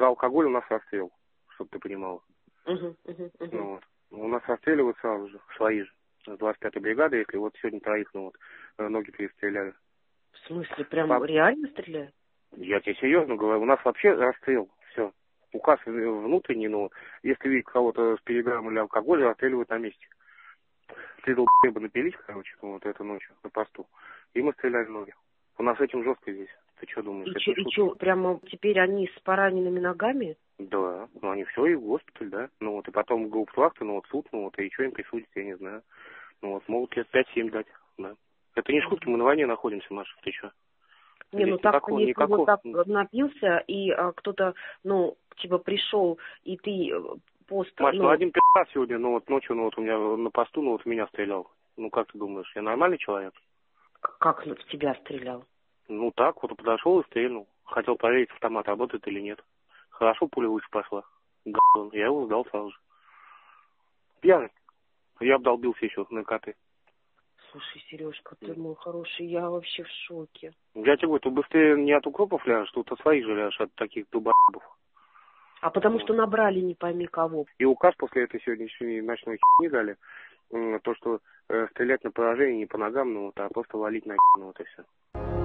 алкоголь, у нас расстрел, чтобы ты понимал. Угу, угу, угу. Ну, вот. У нас расстреливают сразу же, свои же. С 25-й бригады, если вот сегодня троих, ну вот, э, ноги перестреляли. В смысле, прям Пап- реально стреляют? Я тебе серьезно говорю, у нас вообще расстрел, все. Указ внутренний, но если видят кого-то с переграммой или алкоголя, расстреливают на месте. Три долбоеба напились, короче, ну, вот эту ночью на посту, и мы стреляли ноги. У нас этим жестко здесь. Ты что думаешь? И чё, и чё, прямо теперь они с пораненными ногами? Да, ну они все, и в госпиталь, да. Ну вот, и потом гауптвахты, ну вот суд, ну вот, и что им присудить, я не знаю. Ну вот, могут лет 5-7 дать, да. Это не шутки, мы на войне находимся, Маша, ты что? Не, ну Здесь так, никакого- если никакого- вот так напился, и а, кто-то, ну, типа пришел, и ты э, пост... Маш, ну ну, один пи***а сегодня, ну вот ночью, ну вот у меня на посту, ну вот в меня стрелял. Ну как ты думаешь, я нормальный человек? как в тебя стрелял? Ну так, вот подошел и стрельнул. Хотел проверить, автомат работает или нет. Хорошо, пуля выше пошла. Г***он. Я его сдал сразу же. Пьяный. Я обдолбился еще на коты. Слушай, Сережка, ты мой хороший, я вообще в шоке. Я тебе говорю, тут быстрее не от укропов ляжешь, тут от своих же ляжешь, от таких дубабов. А потому что набрали не пойми кого. И указ после этой сегодняшней ночной херни дали, то, что э, стрелять на поражение не по ногам, ну вот, а просто валить на ну вот и все.